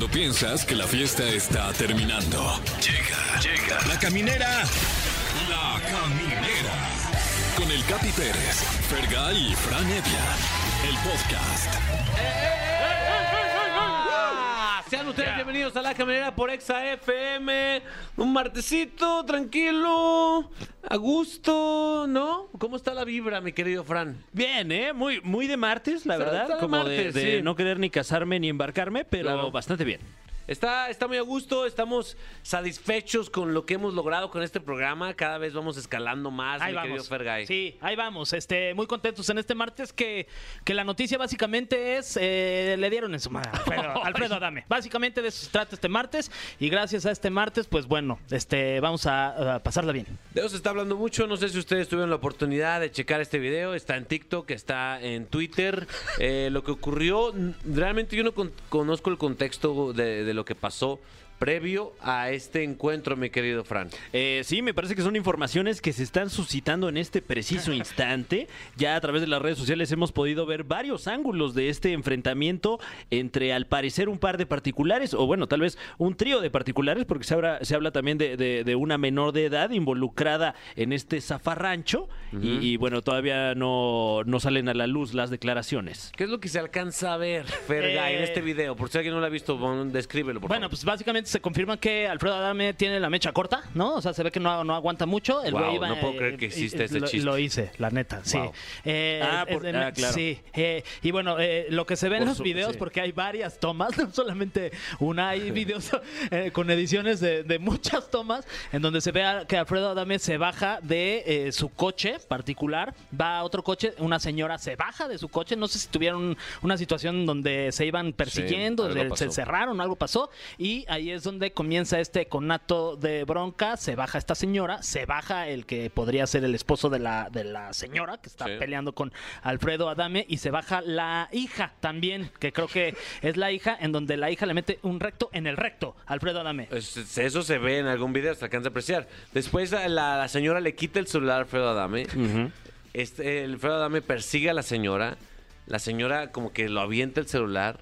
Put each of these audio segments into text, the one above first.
Cuando piensas que la fiesta está terminando. Llega, llega. La caminera. La caminera. Con el Capi Pérez, Fergay y Fran Evia. El podcast. Ah, Sean ustedes bienvenidos a La Caminera por Exa FM. Un martesito, tranquilo, a gusto, ¿no? ¿Cómo está la vibra, mi querido Fran? Bien, ¿eh? Muy, muy de martes, la Está- verdad. está de como martes, de, de sí. no querer ni casarme ni embarcarme, pero Claro. bastante bien. Está, está muy a gusto, estamos satisfechos con lo que hemos logrado con este programa. Cada vez vamos escalando más, Ahí mi querido vamos. Fergay. Sí, ahí vamos. Este, muy contentos en este martes que, que la noticia básicamente es eh, le dieron en su madre Alfredo, Alfredo Adame. Básicamente de eso se trata este martes y gracias a este martes, pues bueno, este, vamos a, a pasarla bien. De eso se está hablando mucho. No sé si ustedes tuvieron la oportunidad de checar este video. Está en TikTok, está en Twitter. Eh, lo que ocurrió, realmente yo no con- conozco el contexto de, de lo que pasó previo a este encuentro, mi querido Fran. Eh, sí, me parece que son informaciones que se están suscitando en este preciso instante. Ya a través de las redes sociales hemos podido ver varios ángulos de este enfrentamiento entre, al parecer, un par de particulares, o bueno, tal vez un trío de particulares, porque se habla, se habla también de, de- de una menor de edad involucrada en este zafarrancho. y, y, bueno, todavía no, no salen a la luz las declaraciones. ¿Qué es lo que se alcanza a ver, Fergay, en Eh, este video? Por si alguien no lo ha visto, descríbelo, por Bueno, favor. pues básicamente se confirma que Alfredo Adame tiene la mecha corta, ¿no? O sea, se ve que no, no aguanta mucho. El Wow, iba, no puedo creer que eh, exista eh, ese lo, chiste. Lo hice, la neta, sí. Wow. Eh, Ah, por- ah, claro. Sí. eh, y bueno, eh, lo que se ve en los su- videos, sí. porque hay varias tomas, no solamente una, hay videos eh, con ediciones de, de muchas tomas, en donde se ve a- que Alfredo Adame se baja de eh, su coche particular, va a otro coche, una señora se baja de su coche, no sé si tuvieron una situación donde se iban persiguiendo, se- se cerraron, algo pasó, y ahí es donde comienza este conato de bronca, se baja esta señora, se baja el que podría ser el esposo de la, de la señora que está Sí. peleando con Alfredo Adame, y se baja la hija también, que creo que es la hija, en donde la hija le mete un recto en el recto, a Alfredo Adame. Es- Eso se ve en algún video, se alcanza a apreciar. Después la, la señora le quita el celular a Alfredo Adame. este, el Alfredo Adame persigue a la señora. La señora como que lo avienta el celular.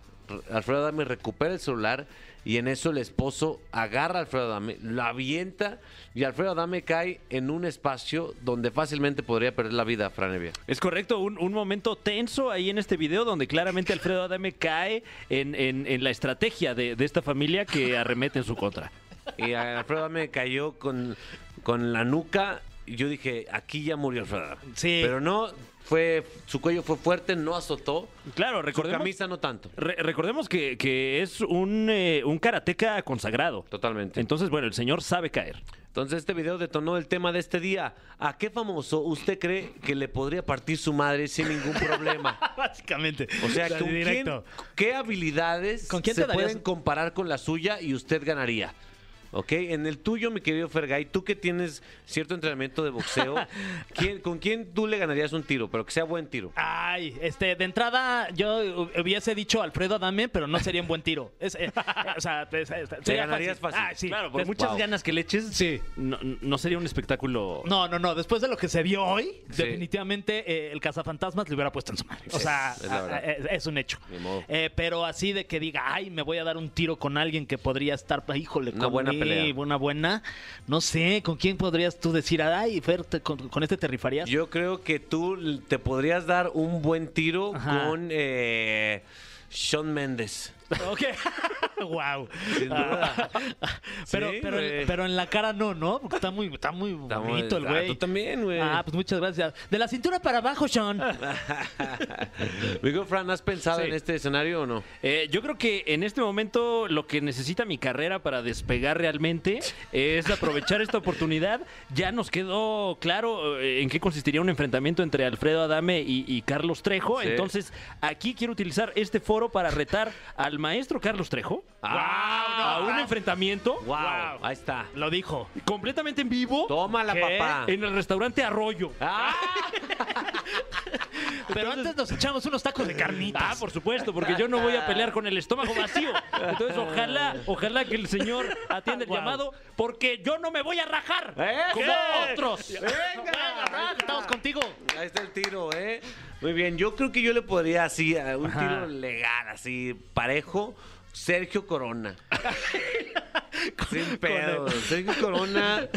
Alfredo Adame recupera el celular. Y en eso el esposo agarra a Alfredo Adame, lo avienta y Alfredo Adame cae en un espacio donde fácilmente podría perder la vida, Fran Evia. Es correcto, un, un momento tenso ahí en este video donde claramente Alfredo Adame cae en, en- en la estrategia de, de esta familia que arremete en su contra. Y Alfredo Adame cayó con, con la nuca. Yo dije, aquí ya murió Alfredo Adame. Sí. Pero no, fue, su cuello fue fuerte, no azotó. Claro, Su recordemos, camisa no tanto. re- recordemos que, que es un, eh, un karateca consagrado. Totalmente. Entonces, bueno, el señor sabe caer. Entonces este video detonó el tema de este día. ¿A qué famoso usted cree que le podría partir su madre sin ningún problema? Básicamente. O sea, ¿con quién-. ¿qué habilidades ¿Con quién se darías- pueden comparar con la suya y usted ganaría? ¿Ok? En el tuyo, mi querido Fergay, tú que tienes cierto entrenamiento de boxeo, ¿quién- ¿con quién tú le ganarías un tiro? Pero que sea buen tiro. Ay, este, de entrada yo hu- hubiese dicho Alfredo Adame, pero no sería un buen tiro. Es, eh, eh, o sea, es- es- sería ganarías fácil. Ah, sí. Claro, por muchas wow. ganas que le eches, Sí. no, no sería un espectáculo. No, no, no. Después de lo que se vio hoy, Sí. definitivamente eh, el cazafantasmas le hubiera puesto en su madre. O sea, es la verdad. a- a- es, es un hecho. Ni modo. Eh, pero así de que diga, ay, me voy a dar un tiro con alguien que podría estar, híjole, Una buena conmigo, pelea. Una buena. No sé, ¿con quién podrías tú decir, ay, Fer, te- con, con este te rifarías? Yo creo que tú te podrías dar un buen tiro Ajá. con eh, Sean Méndez. Ok. wow. Sin duda. pero, Sí, pero, güey. pero en la cara no, ¿no? Porque está muy, está muy Está muy- bonito el ah, güey. tú también, güey. Ah, pues muchas gracias. De la cintura para abajo, Sean. Amigo Fran, ¿has pensado Sí. en este escenario o no? Eh, yo creo que en este momento lo que necesita mi carrera para despegar realmente es aprovechar esta oportunidad. Ya nos quedó claro eh, en qué consistiría un enfrentamiento entre Alfredo Adame y, y Carlos Trejo. Sí. Entonces, aquí quiero utilizar este foro para retar al maestro Carlos Trejo a un enfrentamiento Wow, ahí está. Lo dijo. completamente en vivo Tómala, ¿Qué? papá. en el restaurante Arroyo. Ah, Pero antes nos echamos unos tacos de carnitas. Ah, por supuesto, porque yo no voy a pelear con el estómago vacío. Entonces, ojalá, ojalá que el señor atienda el Wow. llamado, porque yo no me voy a rajar ¿Eh? como ¿Qué? otros. Venga, Fran, estamos contigo. ahí está el tiro, ¿eh? Muy bien, yo creo que yo le podría así, a un Ajá. tiro legal, así, parejo. Sergio Corona. Sin pedo. Sergio Corona.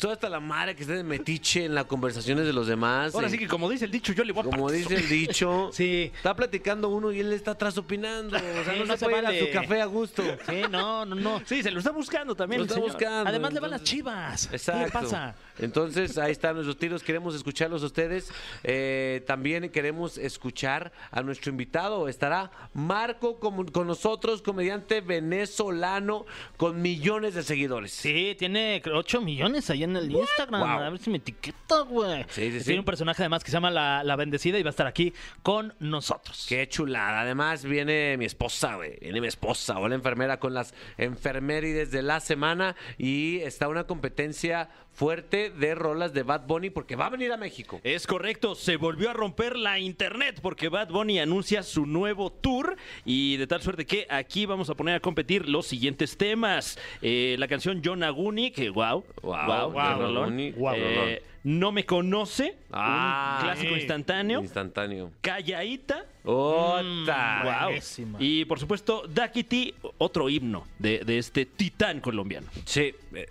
Toda hasta la madre que esté de metiche en las conversaciones de los demás. Ahora eh, sí que como dice el dicho, yo le voy a Como partir dice el dicho. Sí. Está platicando uno y él está atrás opinando. O sea, Sí, no, no se puede ir vale. a su café a gusto. Sí, no, no, no. Sí, se lo está buscando también Lo está señor. buscando. Además le van las chivas. Exacto. ¿Qué le pasa? Entonces, ahí están nuestros tiros. Queremos escucharlos a ustedes. Eh, también queremos escuchar a nuestro invitado. Estará Marco con, con nosotros, comediante venezolano con millones de seguidores. Sí, tiene 8 millones ahí en el Instagram. Wow. A ver si me etiqueta, güey. Sí, sí, sí. Tiene un personaje además que se llama La, La Bendecida y va a estar aquí con nosotros. Qué chulada. Además, viene mi esposa, güey. Viene mi esposa, o la enfermera con las enfermerides de la semana. Y está una competencia fuerte de rolas de Bad Bunny porque va a venir a México. Es correcto, se volvió a romper la internet porque Bad Bunny anuncia su nuevo tour y de tal suerte que aquí vamos a poner a competir los siguientes temas. Eh, la canción John Aguni, que wow, Wow, wow, qué rolón. Aguni, Eh, rolón. no me conoce, Ah, un clásico sí. instantáneo. Instantáneo. Calladita. ¡Ota! Wow. buenísima. Y por supuesto, Dakiti, otro himno de, de este titán colombiano. Sí, eh,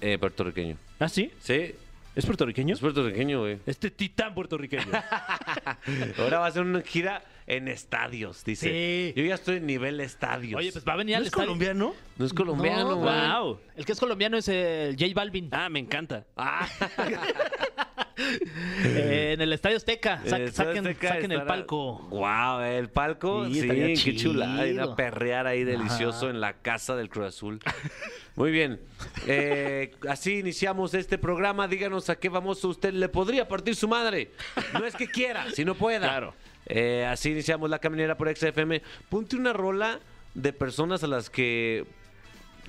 eh, puertorriqueño. ¿Ah, sí? Sí, ¿Es puertorriqueño? es puertorriqueño, güey. Este titán puertorriqueño. Ahora va a hacer una gira en estadios, dice. Sí. Yo ya estoy en nivel estadios. Oye, pues va a venir ¿No al es estadio. colombiano? no es colombiano, No, güey. Wow. El que es colombiano es el J Balvin. Ah, me encanta. Ah, Eh, en el Estadio Azteca. Sa- eh, saquen Azteca saquen el estará- palco. Guau, el palco. Sí, Sí, estaría qué chulada. Ir a perrear ahí delicioso Ajá. en la casa del Cruz Azul. Muy bien. Eh, así iniciamos este programa. Díganos a qué famoso usted le podría partir su madre. No es que quiera, si no pueda. Claro. Eh, así iniciamos la caminera por XFM. Ponte una rola de personas a las que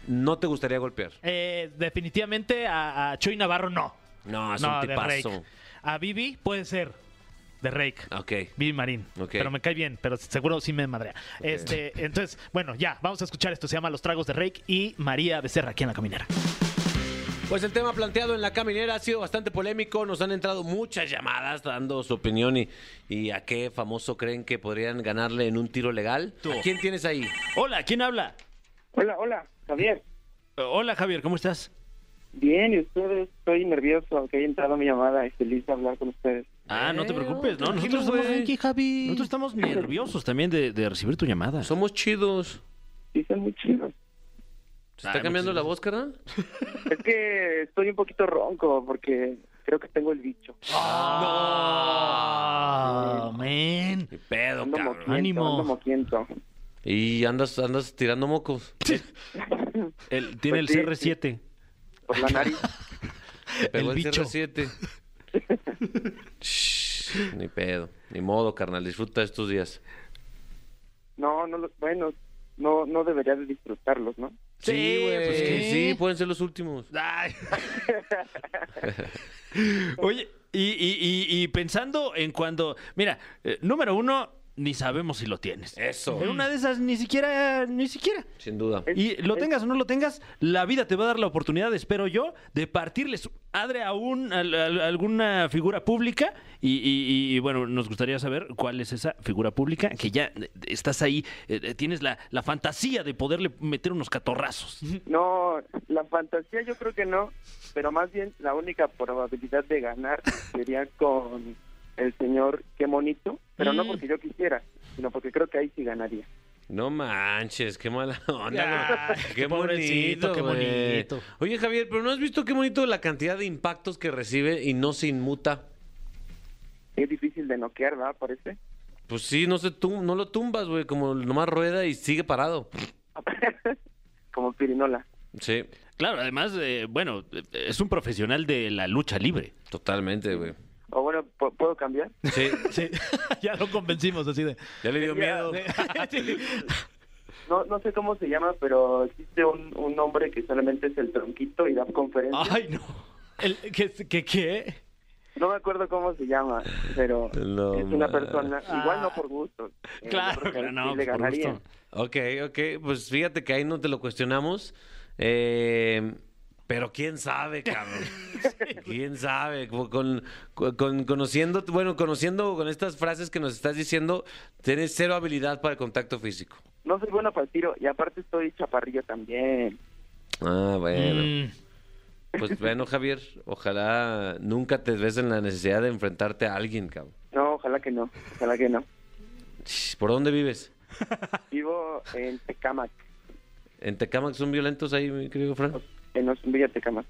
no te gustaría golpear. Eh, definitivamente a, a Chuy Navarro no. No, es no, un tipazo. A Vivi puede ser de Rake. Ok. Vivi Marín. Ok. Pero me cae bien, pero seguro sí me madrea. Este, entonces, bueno, ya, vamos a escuchar esto. Se llama Los Tragos de Rake y María Becerra aquí en la caminera. Pues el tema planteado en la caminera ha sido bastante polémico. Nos han entrado muchas llamadas dando su opinión y, y a qué famoso creen que podrían ganarle en un tiro legal. Tú. ¿A quién tienes ahí? Hola, ¿quién habla? Hola, hola, Javier. Hola, Javier, ¿cómo estás? Bien, y ustedes, estoy nervioso que haya entrado mi llamada y feliz de hablar con ustedes. Ah, no te preocupes, no, nosotros estamos. Aquí, Javi. nosotros estamos nerviosos también de, de recibir tu llamada. Somos chidos. Sí, son muy chidos. ¿Se está Ay, cambiando la voz, carnal? Es que estoy un poquito ronco porque creo que tengo el bicho. Ah, man. Ni pedo, Ando cabrón. moquiento, Ánimo. ando moquiento. Y andas, andas tirando mocos. El- tiene Pues sí, el CR7. Por la nariz. Pegó El el, bicho. CR7. Shh, ni pedo. Ni modo, carnal. Disfruta estos días. No, no, lo- bueno, no, no debería de disfrutarlos, ¿no? Sí, güey. pues, ¿qué? sí, pueden ser los últimos. Ay. Oye, y, y- y- y pensando en cuando. Mira, eh, número uno, ni sabemos si lo tienes. Eso. En una de esas, ni siquiera, ni siquiera. Sin duda. Y lo tengas o no lo tengas, la vida te va a dar la oportunidad, espero yo, de partirle su madre a, un, a- a- a alguna figura pública. Y, y- y, bueno, nos gustaría saber cuál es esa figura pública, que ya eh, estás ahí, eh, eh, tienes la, la fantasía de poderle meter unos catorrazos. No, la fantasía yo creo que no, pero más bien la única probabilidad de ganar sería con el señor Qué Monito, pero no Mm. porque yo quisiera, sino porque creo que ahí sí ganaría. No manches, qué mala onda. Qué pobrecito, qué bonito. Oye, Javier, pero ¿no has visto qué bonito la cantidad de impactos que recibe y no se inmuta? Es difícil de noquear, ¿verdad? Parece. Pues sí, no se tum- no lo tumbas, güey, como nomás rueda y sigue parado. Como Pirinola. Sí, Claro, además, eh, bueno, es un profesional de la lucha libre. totalmente, güey. O bueno, ¿pu- ¿puedo cambiar? Sí, Sí, ya lo convencimos así de. ya le dio miedo. No, no sé cómo se llama, pero existe un, un hombre que solamente es el tronquito y da conferencias. Ay, no. El, ¿qué, qué, qué? No me acuerdo cómo se llama, pero No, es una persona, igual no por gusto. Eh, Claro, sí no, le pues, por ganaría. gusto. Ok, ok, pues fíjate que ahí no te lo cuestionamos. Eh, Pero quién sabe, cabrón. quién sabe. Como Con, con- conociendo, bueno, conociendo con estas frases que nos estás diciendo, tienes cero habilidad para el contacto físico. No soy bueno para el tiro y aparte estoy chaparrillo también. Ah, bueno. Mm, Pues bueno, Javier, ojalá nunca te ves en la necesidad de enfrentarte a alguien, cabrón. No, ojalá que no, ojalá que no. ¿Por dónde vives? Vivo en Tecamac, ¿En Tecamac son violentos ahí, mi querido Fran? En Villa Tecamac.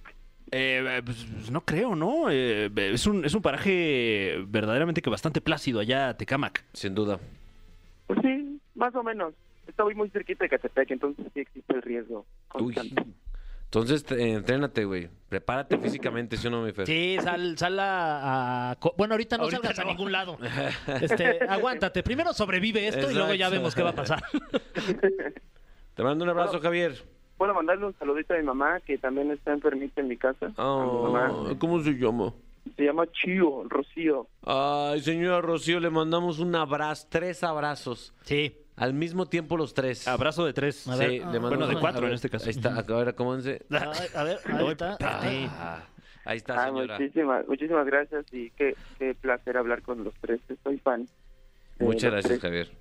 Eh, pues, pues, no creo, ¿no? Eh, es, un, es un paraje verdaderamente que bastante plácido allá, Tecamac. Sin duda. Pues sí, más o menos. Estoy muy cerquita de Catepec, entonces sí existe el riesgo Uy. Entonces, te- entrénate, güey. Prepárate físicamente, si no, mi Fer. Sí, sal, sal a, Bueno, ahorita no Ahorita salgas a ningún lado. Este, aguántate. Primero sobrevive esto y luego ya vemos qué va a pasar. Te mando un abrazo, Javier. Puedo mandarle un saludito a mi mamá, que también está enfermita en mi casa. A mi mamá. ¿Cómo se llama? Se llama Chío, Rocío. Ay, señora Rocío, le mandamos un abrazo, tres abrazos. Sí. Al mismo tiempo los tres. Abrazo de tres. A Sí, ver, le ah, mandamos bueno, de cuatro ver, en este caso. Ahí está, a ver, acomódense. Ay, a ver, ahí está. Ah, ahí está, Ah, señora. muchísimas, muchísimas gracias y qué, qué placer hablar con los tres. Soy fan. Muchas gracias, tres. Javier.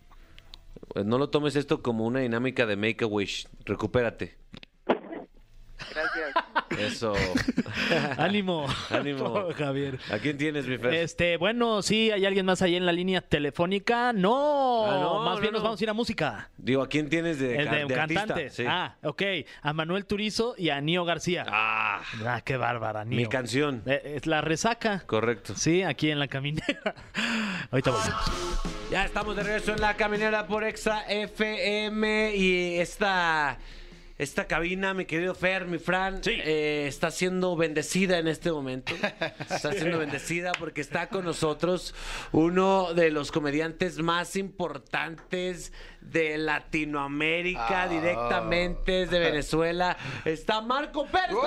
Pues no lo tomes esto como una dinámica de Make a Wish. Recupérate. Gracias. Eso. Ánimo. Ánimo. Javier. ¿A quién tienes, mi Fer? Este, bueno, sí, hay alguien más ahí en la línea telefónica. No, Ah, no, más no, bien nos no. vamos a ir a música. Digo, ¿a quién tienes de, El de de artista? cantante. Sí. Ah, ok. A Manuel Turizo y a Nio García. Ah, Ah, qué bárbara, Nio. mi canción. Eh, Es la resaca. Correcto. Sí, aquí en la caminera. Ahorita volvemos. Ya estamos de regreso en la caminera por Exa FM y esta, esta cabina, mi querido Fer, mi Fran, Sí. eh, está siendo bendecida en este momento. Está siendo bendecida porque está con nosotros uno de los comediantes más importantes de Latinoamérica, Ah. directamente desde Venezuela. Está Marco Pérez. ¡Oh!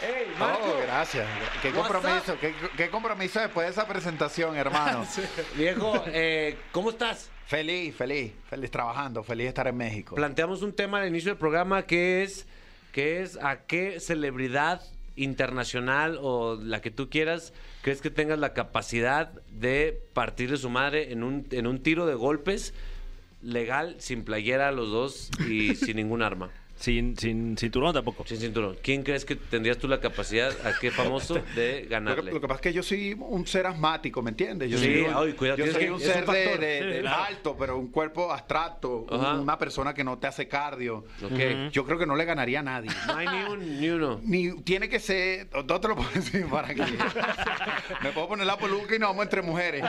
Bien, bien, bien, bien, bien. ¡Ey, Marco! Oh, gracias. Qué compromiso, qué, qué compromiso después de esa presentación, hermano. Viejo, eh, ¿cómo estás? Feliz, feliz, feliz trabajando, feliz de estar en México. planteamos un tema al inicio del programa que es, que es a qué celebridad internacional o la que tú quieras crees que tengas la capacidad de partirle su madre en un, en un tiro de golpes legal, sin playera los dos y sin ningún arma. Sin, sin cinturón tampoco. Sin cinturón. ¿Quién crees que tendrías tú la capacidad, a qué famoso, de Lo que, ganarle? lo que pasa es que yo soy un ser asmático, ¿me entiendes? Yo Sí, soy un, ay, cuidado, yo soy que- un ser de, factor. de- Sí, de claro. alto, pero un cuerpo abstracto, Ajá. una persona que no te hace cardio. Ok. Yo creo que no le ganaría a nadie. No hay ni, un, ni uno. Ni tiene que ser, no te lo puedo decir para que me puedo poner la peluca y nos vamos entre mujeres.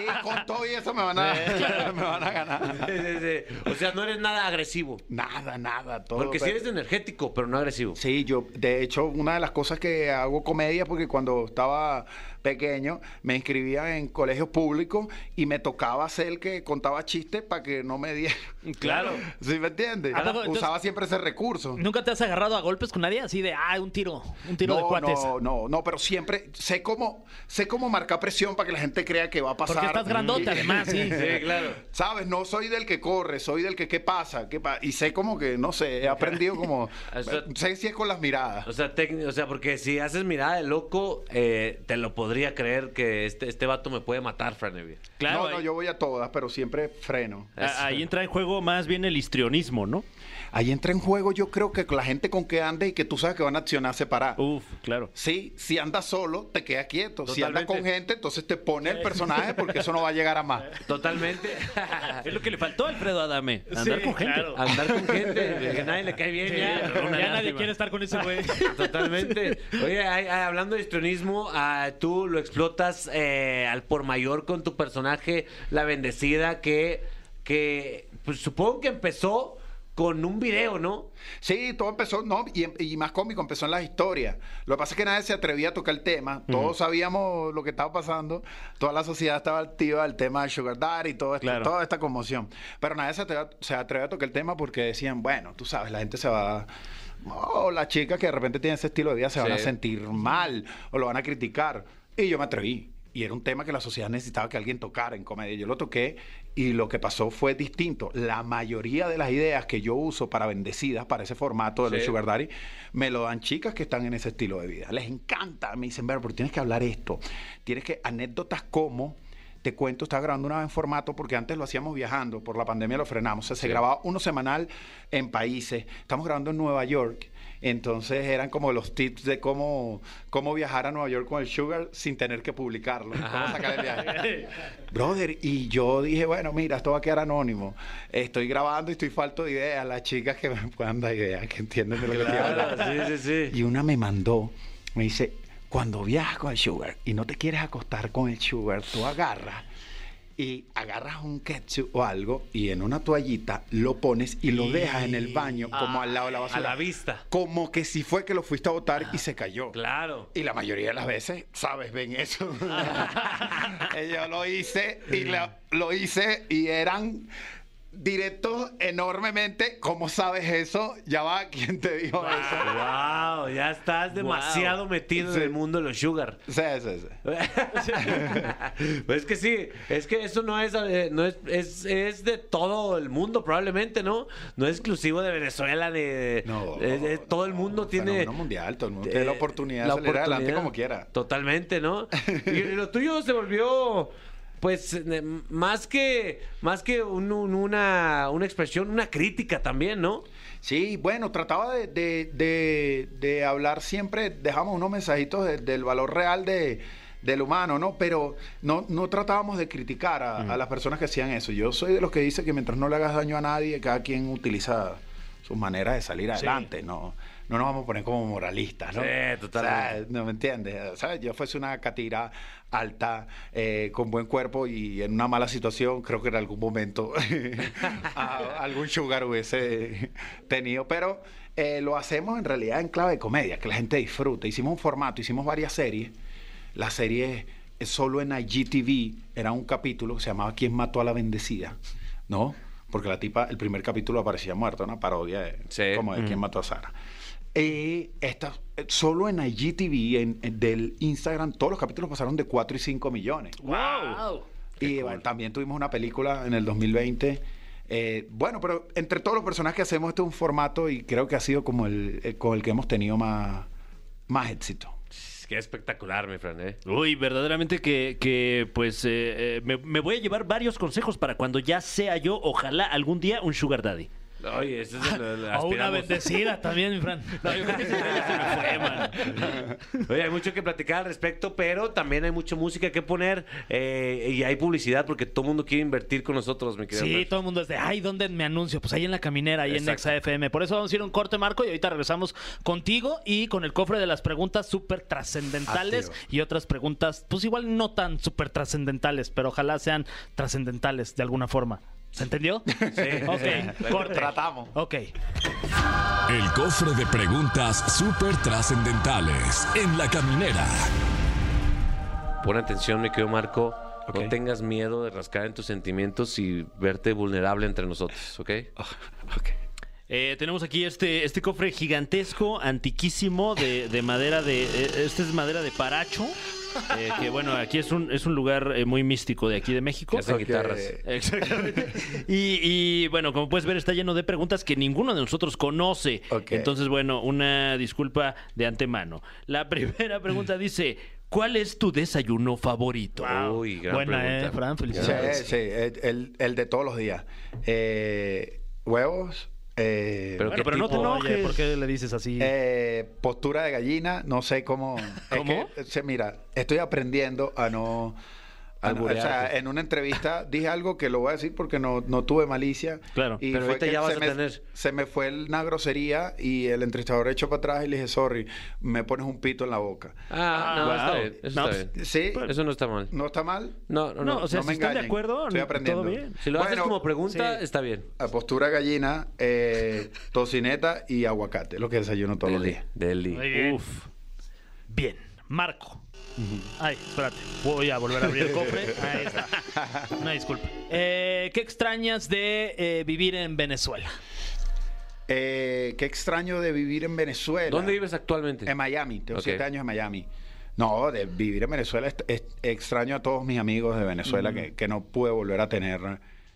Y con todo y eso me van a, me van a ganar. Sí, sí, sí. O sea, no eres nada agresivo. Nada, nada, todo. Si pero- eres energético, pero no agresivo. Sí, yo, de hecho, una de las cosas que hago comedia, porque cuando estaba pequeño me inscribía en colegios públicos y me tocaba ser el que contaba chistes para que no me diera. Claro. ¿Sí me entiendes? ¿A poco? Entonces- Usaba siempre ese recurso. ¿Nunca te has agarrado a golpes con nadie? Así de, ah, un tiro, un tiro de cuates. no, no, no, pero siempre sé cómo, sé cómo marcar presión para que la gente crea que va a pasar. Porque estás grandote, Y- además, sí. Sí, claro. ¿Sabes? No soy del que corre, soy del que qué pasa, qué pa- y sé como que, no sé, he aprendido como, O sea- sé si es con las miradas. O sea, técnico, o sea, porque si haces mirada de loco, eh, te lo podría creer que este, este vato me puede matar, Fran Evia. Claro. no, no, ahí- yo voy a todas, pero siempre freno. a- ahí entra en juego más bien el histrionismo, ¿no? Ahí entra en juego, yo creo que la gente con que ande y que tú sabes que van a accionar separar. Uf, claro. Sí, si andas solo, te quedas quieto. Si andas con gente, entonces te pone el personaje porque eso no va a llegar a más. Totalmente. Es lo que le faltó a Alfredo Adame. Andar Sí, con gente. claro. Andar con gente que nadie le cae bien. ya. ya nadie lástima. quiere estar con ese güey. Totalmente. Oye, hablando de histrionismo, ah, tú lo explotas eh, al por mayor con tu personaje, la bendecida, que, que pues, supongo que empezó con un video, ¿no? Sí, todo empezó, no, y, y más cómico, empezó en las historias. Lo que pasa es que nadie se atrevía a tocar el tema. Todos sabíamos lo que estaba pasando. Toda la sociedad estaba activa al tema del Sugar Daddy y todo esto, Claro. toda esta conmoción. Pero nadie se atrevía, se atrevía a tocar el tema porque decían, bueno, tú sabes, la gente se va. O la chica que de repente tiene ese estilo de vida se van a sentir mal o lo van a criticar. Y yo me atreví. Y era un tema que la sociedad necesitaba que alguien tocara en comedia. Yo lo toqué Y lo que pasó fue distinto. La mayoría de las ideas que yo uso para bendecidas, para ese formato de los. Sugar Daddy, me lo dan chicas que están en ese estilo de vida. Les encanta. Me dicen, pero tienes que hablar esto. Tienes que, anécdotas como, te cuento, estaba grabando una vez en formato porque antes lo hacíamos viajando, por la pandemia lo frenamos. O sea, se grababa uno semanal en países. Estamos grabando en Nueva York. Entonces eran como los tips de cómo, cómo viajar a Nueva York con el Sugar sin tener que publicarlo. Cómo sacar el viaje. Brother, y yo dije, bueno, mira, esto va a quedar anónimo. Estoy grabando y estoy falto de ideas. Las chicas que me puedan dar ideas, que entienden de lo que estoy hablando. Claro, sí, sí, sí. Y una me mandó, me dice, cuando viajas con el sugar y no te quieres acostar con el sugar, tú agarras y agarras un ketchup o algo y en una toallita lo pones y lo dejas en el baño como al lado de la basura. A la vista. Como que si fue que lo fuiste a botar y se cayó. Claro. Y la mayoría de las veces, ¿sabes? Ven eso. Yo lo hice y la- lo hice y eran directos enormemente. ¿Cómo sabes eso? Ya va, ¿quién te dijo eso? Wow, ya estás demasiado metido en el mundo de los sugar. Sí, sí, sí. pues es que sí, es que eso no es, eh, no es, es, es de todo el mundo probablemente, ¿no? No es exclusivo de Venezuela, de, No, es- es- todo el mundo tiene... Fenómeno mundial, todo el mundo tiene la eh, oportunidad la de salir adelante como quiera. Totalmente, ¿no? Y lo tuyo se volvió, pues, más que, más que un- un- una, una expresión, una crítica también, ¿no? Sí, bueno, trataba de, de- de- de hablar siempre, dejamos unos mensajitos de- del valor real de, del humano, ¿no? Pero no, no tratábamos de criticar a, a las personas que hacían eso. Yo soy de los que dice que mientras no le hagas daño a nadie, cada quien utiliza sus maneras de salir adelante, ¿no? No nos vamos a poner como moralistas, ¿no? Sí, totalmente. O sea, no me entiendes. O sea, yo fuese una catira alta, eh, con buen cuerpo y en una mala situación, creo que en algún momento a- algún sugar hubiese tenido. Pero eh, lo hacemos en realidad en clave de comedia, que la gente disfrute. Hicimos un formato, hicimos varias series. La serie eh, solo en IGTV era un capítulo que se llamaba ¿Quién mató a la bendecida? ¿No? Porque la tipa, el primer capítulo aparecía muerta, una parodia de, Sí. como de ¿Quién mató a Sara? Eh, esta, eh, solo en IGTV, en, en- del Instagram, todos los capítulos pasaron de 4 y 5 millones. ¡Wow! Y bueno, también tuvimos una película en el 2020. Eh, bueno, pero entre todos los personajes que hacemos, este es un formato y creo que ha sido como el, el con el que hemos tenido más, más éxito. Qué espectacular, mi Fran, ¿eh? Uy, verdaderamente que, que pues eh, eh, me, me voy a llevar varios consejos para cuando ya sea yo, ojalá algún día, un sugar daddy. Oye, eso es lo, lo O una bendecida también, mi Fran. No, yo creo que se me fue. Oye, hay mucho que platicar al respecto, pero también hay mucha música que poner eh, y hay publicidad porque todo el mundo quiere invertir con nosotros, mi querido. Sí, todo el mundo es de, ay, ¿dónde me anuncio? Pues ahí en la caminera, ahí en. Nexa FM. Por eso vamos a ir a un corte, Marco, y ahorita regresamos contigo y con el cofre de las preguntas súper trascendentales y otras preguntas, pues igual no tan súper trascendentales, pero ojalá sean trascendentales de alguna forma. ¿Se entendió? Sí. Ok, corte. Tratamos. Ok. El cofre de preguntas súper trascendentales en la caminera. Pon atención, mi querido Marco. No tengas miedo de rascar en tus sentimientos y verte vulnerable entre nosotros, ¿ok? Ok. Eh, tenemos aquí este, este cofre gigantesco, antiquísimo, de, de madera de. eh, este es madera de paracho. Eh, que bueno, aquí es un, es un lugar eh, muy místico de aquí de México. Que hacen Ok. guitarras. Exactamente. Y, y, bueno, como puedes ver, está lleno de preguntas que ninguno de nosotros conoce. Ok. Entonces, bueno, una disculpa de antemano. La primera pregunta dice: ¿Cuál es tu desayuno favorito? Uy, gran Buena, pregunta. eh, Fran, felicidades. sí, el, el- el de todos los días. Eh, huevos, eh, Pero Bueno, ¿qué pero no te enojes. Oye, ¿por qué le dices así? eh, postura de gallina, no sé cómo. es ¿Cómo? que, se- mira, estoy aprendiendo a no. A no- o sea, Alburearte. en una entrevista dije algo que lo voy a decir porque no, no tuve malicia. Claro. Y Pero ahorita ya vas se a me, tener. Se me fue una grosería y el entrevistador echó para atrás y le dije, sorry, me pones un pito en la boca. Ah, no, Wow. está bien. Eso No, está bien. Sí, Eso no está mal. no está mal. No, no, No, no. o sea, no si me están de acuerdo, Estoy aprendiendo. todo bien. si lo haces como pregunta, sí. está bien. A postura gallina, eh, tocineta y aguacate, lo que desayuno todos los días. deli. Bien. Uf. Bien, Marco. Ay, espérate. Voy a volver a abrir el cofre. Ahí está. Una disculpa. Eh, ¿Qué extrañas de eh, vivir en Venezuela? Eh, qué extraño de vivir en Venezuela. ¿Dónde vives actualmente? En Miami, tengo Ok. siete años en Miami. No, de vivir en Venezuela es, es- extraño a todos mis amigos de Venezuela que, que no pude volver a tener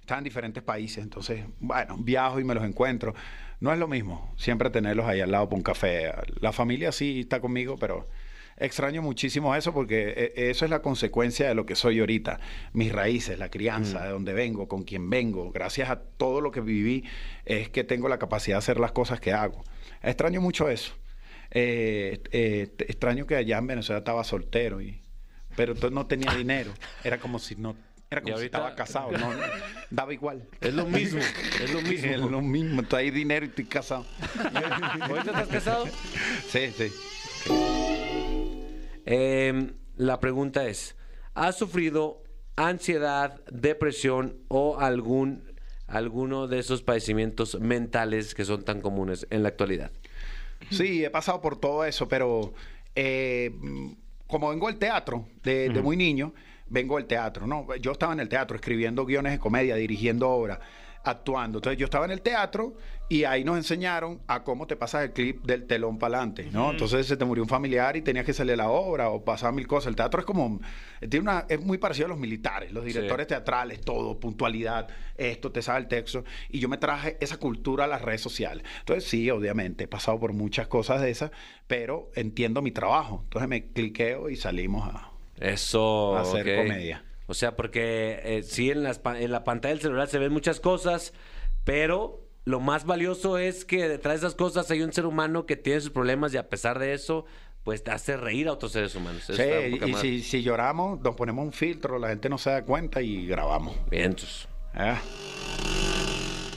están en diferentes países. Entonces, bueno, viajo y me los encuentro. No es lo mismo siempre tenerlos ahí al lado por un café. La familia sí está conmigo, pero extraño muchísimo eso porque eh, eso es la consecuencia de lo que soy ahorita. Mis raíces, la crianza, de dónde vengo, con quién vengo. Gracias a todo lo que viví es que tengo la capacidad de hacer las cosas que hago. Extraño mucho eso. Eh, eh, extraño que allá en Venezuela estaba soltero y pero no tenía dinero. Era como si no era como si estaba casado, no, no, daba igual. Es lo mismo, es lo mismo. Es lo mismo, tú hay dinero y estoy casado. ¿Ahorita estás casado? Sí, sí. Eh, la pregunta es, ¿has sufrido ansiedad, depresión o algún alguno de esos padecimientos mentales que son tan comunes en la actualidad? Sí, he pasado por todo eso, pero eh, como vengo del teatro de, de muy niño, vengo del teatro, ¿no? Yo estaba en el teatro escribiendo guiones de comedia, dirigiendo obras, actuando. Entonces yo estaba en el teatro y ahí nos enseñaron a cómo te pasas el clip del telón para adelante, ¿no? Entonces se te murió un familiar y tenías que salir la obra o pasaban mil cosas. El teatro es como, tiene una, es muy parecido a los militares, los directores teatrales, todo, puntualidad, esto, te sabe el texto. Y yo me traje esa cultura a las redes sociales. Entonces sí, obviamente, he pasado por muchas cosas de esas, pero entiendo mi trabajo. Entonces me cliqueo y salimos a... Eso. Hacer comedia. O sea, porque eh, sí, en, las pa- en la pantalla del celular se ven muchas cosas, pero lo más valioso es que detrás de esas cosas hay un ser humano que tiene sus problemas y a pesar de eso, pues te hace reír a otros seres humanos. Eso Sí, y, si, si lloramos, nos ponemos un filtro, la gente no se da cuenta y grabamos. Bien, entonces, ¿eh?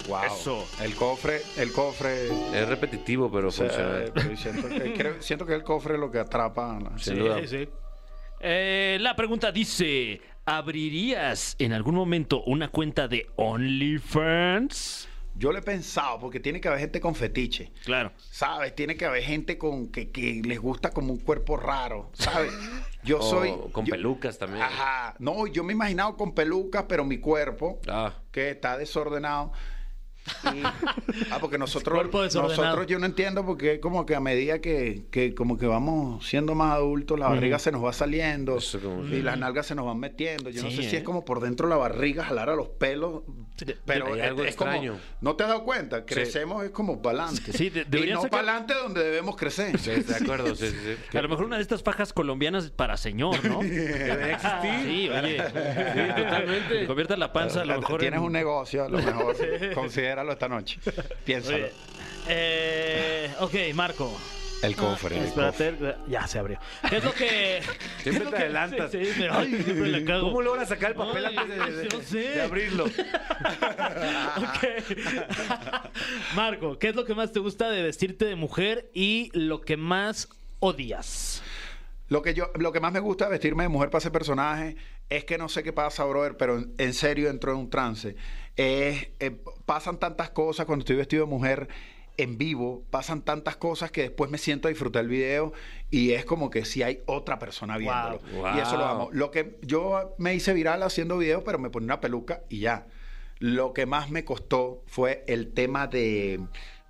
Wow. Eso. El cofre, el cofre. Es repetitivo, pero o sea, funciona. eh, siento, que, creo- siento que el cofre es lo que atrapa. ¿no? Sin duda. Eh, la pregunta dice: ¿abrirías en algún momento una cuenta de OnlyFans? Yo lo he pensado, porque tiene que haber gente con fetiche. Claro. ¿Sabes? Tiene que haber gente con que, que les gusta como un cuerpo raro, ¿sabes? Yo O soy... con yo- pelucas también. Ajá. No, yo me he imaginado con pelucas, pero mi cuerpo, Ah. que está desordenado. Y- ah, porque nosotros, nosotros yo no entiendo porque como que a medida que, que como que vamos siendo más adultos, la barriga se nos va saliendo Eso y las nalgas se nos van metiendo. Yo no sé si ¿eh? es como por dentro la barriga jalar a los pelos, pero hay es, algo es como- extraño. ¿No te has dado cuenta? Crecemos es como para adelante. Sí, de- y no sacar- para adelante donde debemos crecer. Sí, de acuerdo, sí, sí, sí. A lo mejor una de estas fajas colombianas para señor, ¿no? Debería existir. Sí, oye. Sí, totalmente. Convierta la panza a lo mejor. Tienes en- un negocio, a lo mejor. Considéralo esta noche. Piénsalo. Oye, eh, ok, Marco. el cofre. el Espérate, ya se abrió. ¿Qué es lo que. Siempre lo te que- adelantas. Sí, sí, ay, siempre la cago. ¿Cómo logras sacar el papel Ay, antes de, de- no sé. de abrirlo? Ok. Marco, ¿qué es lo que más te gusta de vestirte de mujer y lo que más odias? Lo que yo, lo que más me gusta de vestirme de mujer para ese personaje es que no sé qué pasa, brother, pero en, en serio entro en un trance. Eh, pasan tantas cosas cuando estoy vestido de mujer en vivo, pasan tantas cosas que después me siento a disfrutar el video y es como que si hay otra persona viéndolo. Wow. Y eso lo Wow. amo. Lo que yo me hice viral haciendo videos, pero me ponía una peluca y ya. Lo que más me costó fue el tema de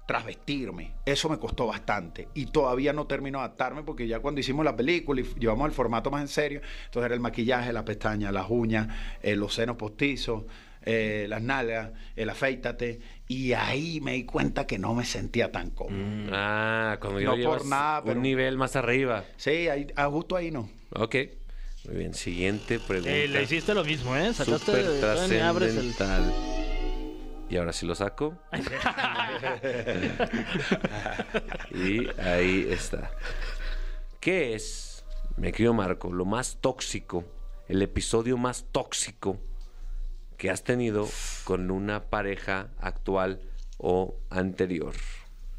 trasvestirme. Eso me costó bastante. Y todavía no termino de adaptarme porque ya cuando hicimos la película y llevamos el formato más en serio, entonces era el maquillaje, la pestaña, las uñas, eh, los senos postizos, eh, las nalgas, el afeítate. Y ahí me di cuenta que no me sentía tan cómodo. Ah, cuando yo No por nada, pero- un nivel más arriba. Sí, ahí, ah, justo ahí no. Ok. Muy bien, siguiente pregunta. Eh, le hiciste lo mismo, ¿eh? Sacaste. Ni abres el. Y ahora sí lo saco. y ahí está. ¿Qué es, me querido Marco, lo más tóxico, el episodio más tóxico que has tenido con una pareja actual o anterior?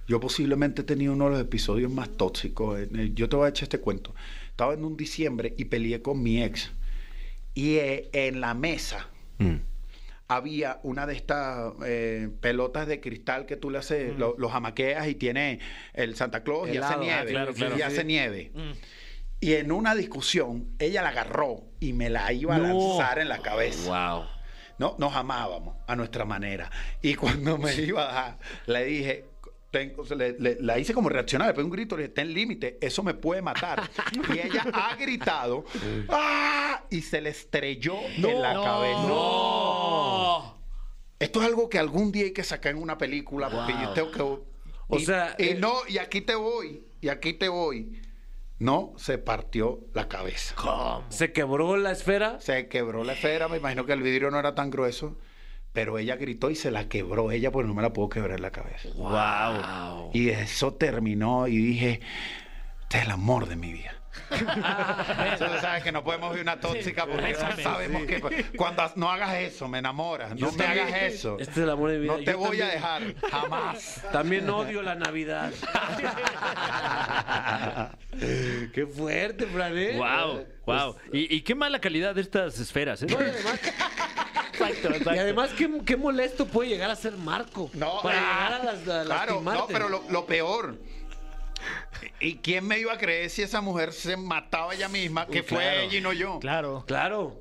Yo posiblemente he tenido uno de los episodios más tóxicos. Yo te voy a echar este cuento. Estaba en un diciembre y peleé con mi ex. Y eh, en la mesa había una de estas eh, pelotas de cristal que tú le haces, lo- los amaqueas y tiene el Santa Claus y Helado, hace nieve. ah, claro, claro, y sí. hace nieve. Y en una discusión, ella la agarró y me la iba a No. lanzar en la cabeza. Wow. No, nos amábamos a nuestra manera. Y cuando me iba a dejar, le dije, tengo- le- le- la hice como reaccionar, le pegué un grito, le dije, ten límite, eso me puede matar. y ella ha gritado, ¡ah! Y se le estrelló en la cabeza. ¡No! Esto es algo que algún día hay que sacar en una película, porque yo tengo que... O y- sea, Y eh, no, y aquí te voy, y aquí te voy. No, se partió la cabeza. ¿Se quebró la esfera? Se quebró la esfera, me imagino que el vidrio no era tan grueso, pero ella gritó y se la quebró ella, pues no me la puedo quebrar la cabeza. Wow. Y eso terminó y dije, este es el amor de mi vida. Entonces, sabes que no podemos vivir una tóxica porque sabemos que cuando no hagas eso, me enamoras. No me hagas eso. Este es el amor de mi vida. No te Yo voy a también- dejar, jamás. También odio la Navidad. Qué fuerte, Fran, ¿eh? Wow, wow. Y, y qué mala calidad de estas esferas, ¿eh? No, y además, y además qué, qué molesto puede llegar a ser Marco. No, para ah, llegar a, las, a Claro, no, pero lo, lo peor. ¿Y quién me iba a creer si esa mujer se mataba ella misma, que fue ella y no yo? Claro. Claro,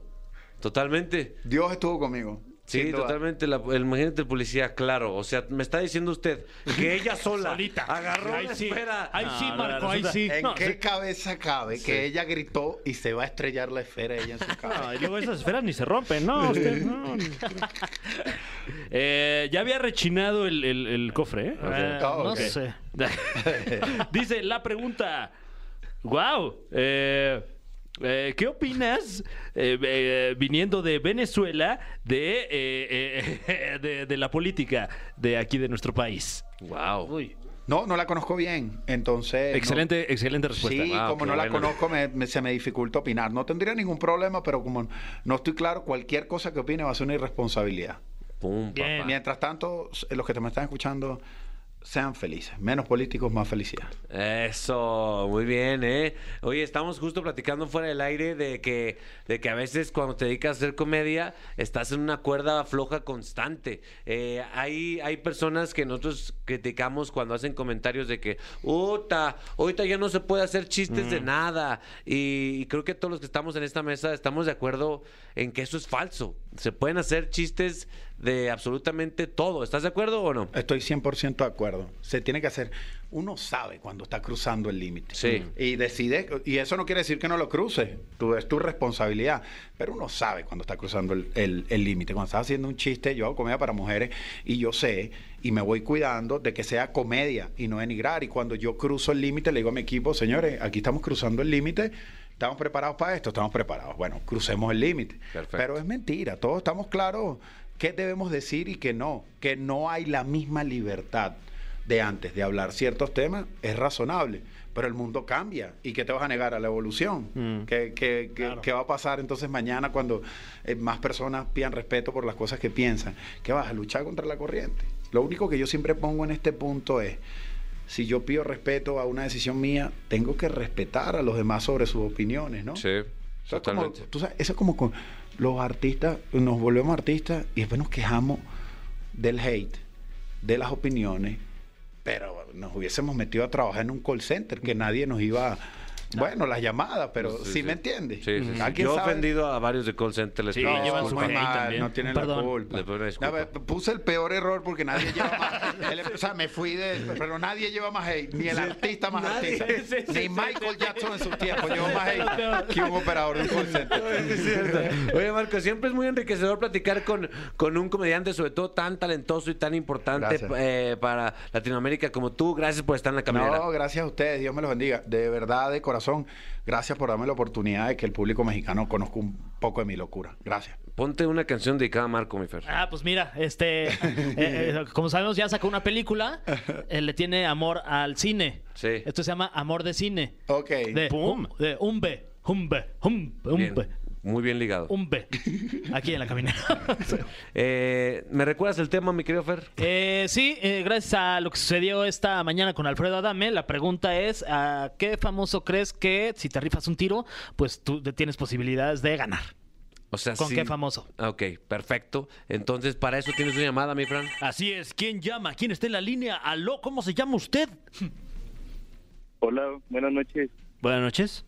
totalmente. Dios estuvo conmigo. Sí, totalmente. La, el, imagínate el policía, claro. O sea, me está diciendo usted que ella sola Solita. agarró Ahí la sí. esfera. Ahí sí, No, no, Marco, ahí sí. ¿En No, qué sí. cabeza cabe que ella gritó y se va a estrellar la esfera ella en su cabeza? No, y luego esas esferas ni se rompen, ¿no? Usted, no. Eh, ya había rechinado el, el- el cofre, ¿eh? Ah, no ok. sé. Dice la pregunta. Wow. eh, eh, ¿Qué opinas, eh, eh, viniendo de Venezuela, de, eh, eh, de, de la política de aquí de nuestro país? Wow. Uy. No, no la conozco bien. Entonces. no- Excelente, excelente respuesta. Sí, Wow, como no la bueno. conozco, me- me- se me dificulta opinar. No tendría ningún problema, pero como no estoy claro, cualquier cosa que opine va a ser una irresponsabilidad. Pum. Mientras tanto, los que te me están escuchando, sean felices. Menos políticos, más felicidad. Eso, muy bien, ¿eh? Oye, estamos justo platicando fuera del aire de que, de que a veces cuando te dedicas a hacer comedia estás en una cuerda floja constante. Eh, hay, hay personas que nosotros criticamos cuando hacen comentarios de que, ¡Uta! Ahorita ya no se puede hacer chistes de nada. Y, y creo que todos los que estamos en esta mesa estamos de acuerdo en que eso es falso. Se pueden hacer chistes de absolutamente todo. ¿Estás de acuerdo o no? Estoy 100% de acuerdo. Se tiene que hacer. Uno sabe cuando está cruzando el límite. Sí. Y decide, y eso no quiere decir que no lo cruce. Tú, es tu responsabilidad. Pero uno sabe cuando está cruzando el límite. Cuando estás haciendo un chiste, yo hago comedia para mujeres y yo sé y me voy cuidando de que sea comedia y no denigrar. Y cuando yo cruzo el límite, le digo a mi equipo, señores, aquí estamos cruzando el límite. ¿Estamos preparados para esto? Estamos preparados. Bueno, crucemos el límite. Pero es mentira. Todos estamos claros qué debemos decir y qué no. Que no hay la misma libertad de antes de hablar ciertos temas. Es razonable. Pero el mundo cambia. ¿Y qué te vas a negar a la evolución? Mm. ¿Qué, qué- qué- Claro. qué va a pasar entonces mañana cuando eh, más personas pidan respeto por las cosas que piensan? ¿Qué vas a luchar contra la corriente? Lo único que yo siempre pongo en este punto es si yo pido respeto a una decisión mía, tengo que respetar a los demás sobre sus opiniones, ¿no? Sí, Eso es como, totalmente. tú sabes, eso es como con los artistas, nos volvemos artistas y después nos quejamos del hate, de las opiniones, pero nos hubiésemos metido a trabajar en un call center que nadie nos iba. Bueno, las llamadas, pero Sí, sí, sí. me entiendes. Sí, sí, sí. ¿Alguien Yo he ofendido a varios de call center. les Sí, No, llevan su muy mal, no tienen la culpa. Ver, puse el peor error porque nadie lleva más. el- o sea, me fui de. Pero nadie lleva más hate. Ni el artista más Nadie. artista. Sí, sí, ni sí, Michael Jackson en su tiempo llevó más hate que un operador de un call center. Oye, Marco, siempre es muy enriquecedor platicar con, con un comediante, sobre todo tan talentoso y tan importante eh, para Latinoamérica como tú. Gracias por estar en la caminera. No, gracias a ustedes, Dios me los bendiga. De verdad, de corazón, gracias por darme la oportunidad de que el público mexicano conozca un poco de mi locura. Gracias. Ponte una canción dedicada a Marco, mi Fer. Ah, pues mira, este, eh, eh, como sabemos ya sacó una película, eh, le tiene amor al cine. Sí. Esto se llama Amor de Cine. Ok. De, Pum. um- de Umbe, Umbe, Umbe, Bien, Umbe, muy bien ligado. Umbe. Aquí en la caminera. Eh, ¿Me recuerdas el tema, mi querido Fer? Eh, sí, eh, gracias a lo que sucedió esta mañana con Alfredo Adame, la pregunta es, ¿a qué famoso crees que si te rifas un tiro, pues tú tienes posibilidades de ganar? O sea, ¿Con sí. qué famoso? Ah, Ok, perfecto. Entonces, para eso tienes una llamada, mi Fran. Así es. ¿Quién llama? ¿Quién está en la línea? ¿Aló? ¿Cómo se llama usted? Hola, buenas noches. Buenas noches.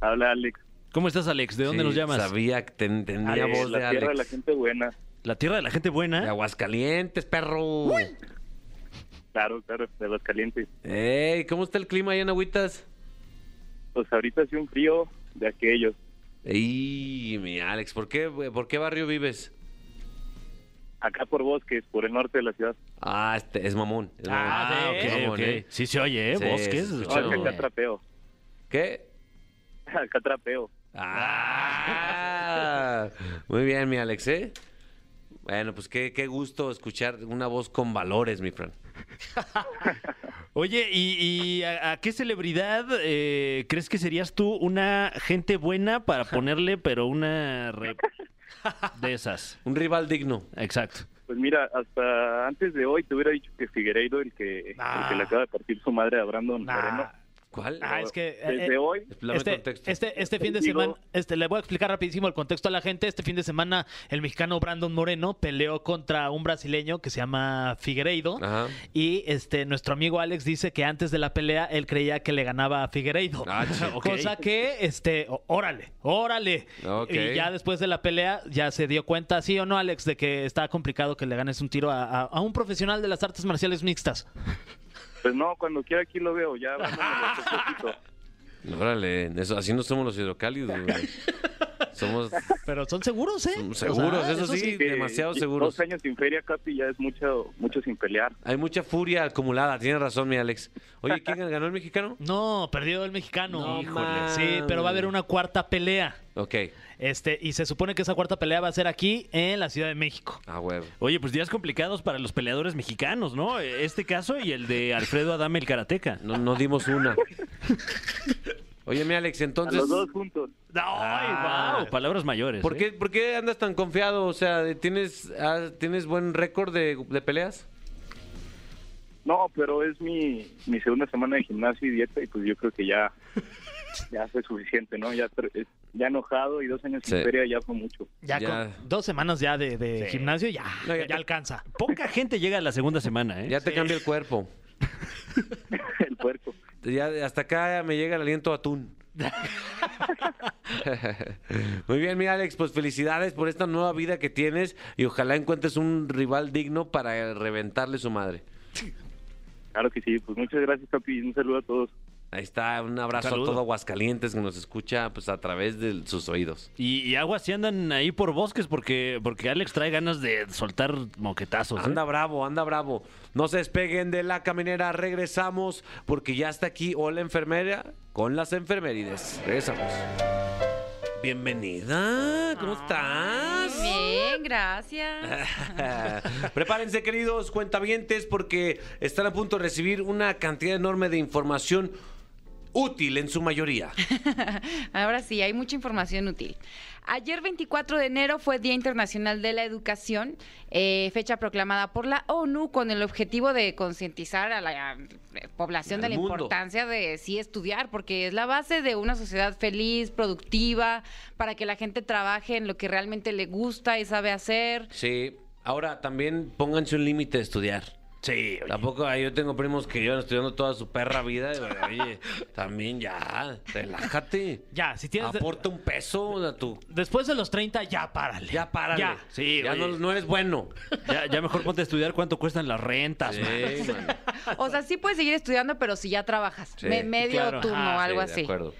Habla Alex. ¿Cómo estás, Alex? ¿De dónde Sí, nos llamas? Sabía que ten- tenía de voz la de tierra de Alex. la gente buena. La tierra de la gente De buena. Aguascalientes, perro. Claro, claro, de los calientes. Ey, ¿cómo está el clima ahí en Agüitas? Pues ahorita hace un frío de aquellos. Ey, mi Alex, ¿por qué? ¿por qué barrio vives? acá por Bosques, por el norte de la ciudad. Ah, este, es mamón. es Ah, mamón. ok, Es mamón, ok. ¿eh? Sí se oye, ¿eh? Sí, Bosques. es acá trapeo. ¿Qué? Acá trapeo. Ah, muy bien, mi Alex, ¿eh? Bueno, pues qué, qué gusto escuchar una voz con valores, mi Fran. Oye, ¿y, y a, a qué celebridad eh, crees que serías tú una gente buena para ponerle, pero una re- de esas? Un rival digno. Exacto. Pues mira, hasta antes de hoy te hubiera dicho que Figueiredo, el que, el que le acaba de partir su madre a Brandon Nah. Moreno, ¿Cuál? Ah, es que... eh, desde eh, hoy, Este, contexto. este, este fin de Digo- semana, este, le voy a explicar rapidísimo el contexto a la gente. Este fin de semana el mexicano Brandon Moreno peleó contra un brasileño que se llama Figueiredo. Ajá. Y este nuestro amigo Alex dice que antes de la pelea él creía que le ganaba a Figueiredo. Ah. Cosa que, este, órale, órale. Y ya después de la pelea ya se dio cuenta, sí o no, Alex, de que está complicado que le ganes un tiro a, a- a un profesional de las artes marciales mixtas. Pues no, cuando quiera aquí lo veo, ya poquito. Órale, eso, así no somos los hidrocálidos, güey. Somos Pero son seguros, ¿eh? seguros, O sea, eso, sí, Que demasiado Dos seguros. años sin feria, Capi, ya es mucho, mucho sin pelear. Hay mucha furia acumulada, tienes razón, mi Alex. Oye, ¿quién ganó el mexicano? No, perdió el mexicano. No Híjole. Sí, pero va a haber una cuarta pelea. Ok, Este, y se supone que esa cuarta pelea va a ser aquí en la Ciudad de México. a huevo. Oye, pues días complicados para los peleadores mexicanos, ¿no? Este caso y el de Alfredo Adame el karateca. No, no dimos una. Oye, mi Alex, A entonces, los dos juntos. ¡Ay, wow! Palabras mayores. ¿por ¿eh? qué, ¿por qué andas tan confiado? O sea, ¿tienes, ah, ¿tienes buen récord de, de peleas? No, pero es mi, mi segunda semana de gimnasio y dieta y pues yo creo que ya, ya fue suficiente, ¿no? Ya, eh, ya enojado y dos años sin Sí. feria ya fue mucho. Ya, Ya. con dos semanas ya de, de gimnasio, ya, No, ya, ya- alcanza. Poca gente llega a la segunda semana, ¿eh? Ya te cambia el cuerpo. El puerco. Ya hasta acá me llega el aliento atún. Muy bien, mi Alex, pues felicidades por esta nueva vida que tienes y ojalá encuentres un rival digno para reventarle su madre. Claro que sí, pues muchas gracias, Capi. Un saludo a todos. Ahí está, un abrazo Saludo. a todo Aguascalientes que nos escucha pues a través de sus oídos. Y, y aguas si andan ahí por bosques porque, porque Alex trae ganas de soltar moquetazos. ¿eh? Anda bravo, anda bravo. No se despeguen de la caminera, regresamos porque ya está aquí Hola Enfermera con las enfermerides. Regresamos. Bienvenida, ¿cómo estás? Bien, gracias. Prepárense, queridos cuentavientes, porque están a punto de recibir una cantidad enorme de información útil en su mayoría. Ahora sí, hay mucha información útil. Ayer 24 de enero fue Día Internacional de la Educación, eh, fecha proclamada por la ONU con el objetivo de concientizar a la eh, población de la mundo. importancia de sí estudiar, porque es la base de una sociedad feliz, productiva, para que la gente trabaje en lo que realmente le gusta y sabe hacer. Sí, ahora también pónganse un límite de estudiar. Sí, oye. Tampoco, ah, yo tengo primos que llevan estudiando toda su perra vida. y, Oye, también ya, relájate. Ya, si tienes... Aporta un peso a tu... Después de los 30, ya párale. Ya párale. Ya. Sí, ya no, no eres bueno. Ya, ya mejor ponte a estudiar cuánto cuestan las rentas. Sí, man. man. O sea, sí puedes seguir estudiando, pero si ya trabajas, Sí, me- medio claro. turno, Ah, algo sí, de así. acuerdo.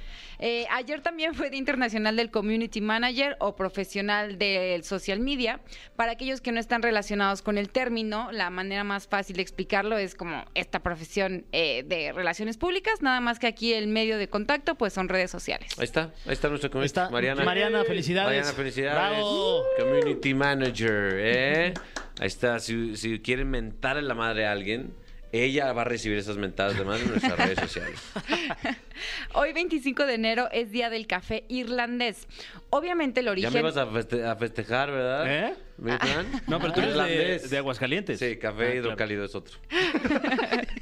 Eh, ayer también fue Día Internacional del Community Manager o profesional del social media. Para aquellos que no están relacionados con el término, la manera más fácil de explicarlo es como esta profesión eh, de relaciones públicas, nada más que aquí el medio de contacto pues son redes sociales. Ahí está, ahí está nuestra Ahí community. está. Mariana. Mariana, felicidades. Mariana, felicidades. Bravo. Community Manager, ¿eh? Ahí está. Si, si quieren mentar en la madre a alguien, ella va a recibir esas mentadas de madre en nuestras redes sociales. Hoy 25 de enero es Día del Café Irlandés. Obviamente el Ya origen... me ibas a, feste- a festejar, ¿verdad? ¿Eh? ¿Mi plan? No, pero tú eres de, Irlandés. de Aguascalientes. Sí, café Ah, claro. hidrocálido es otro.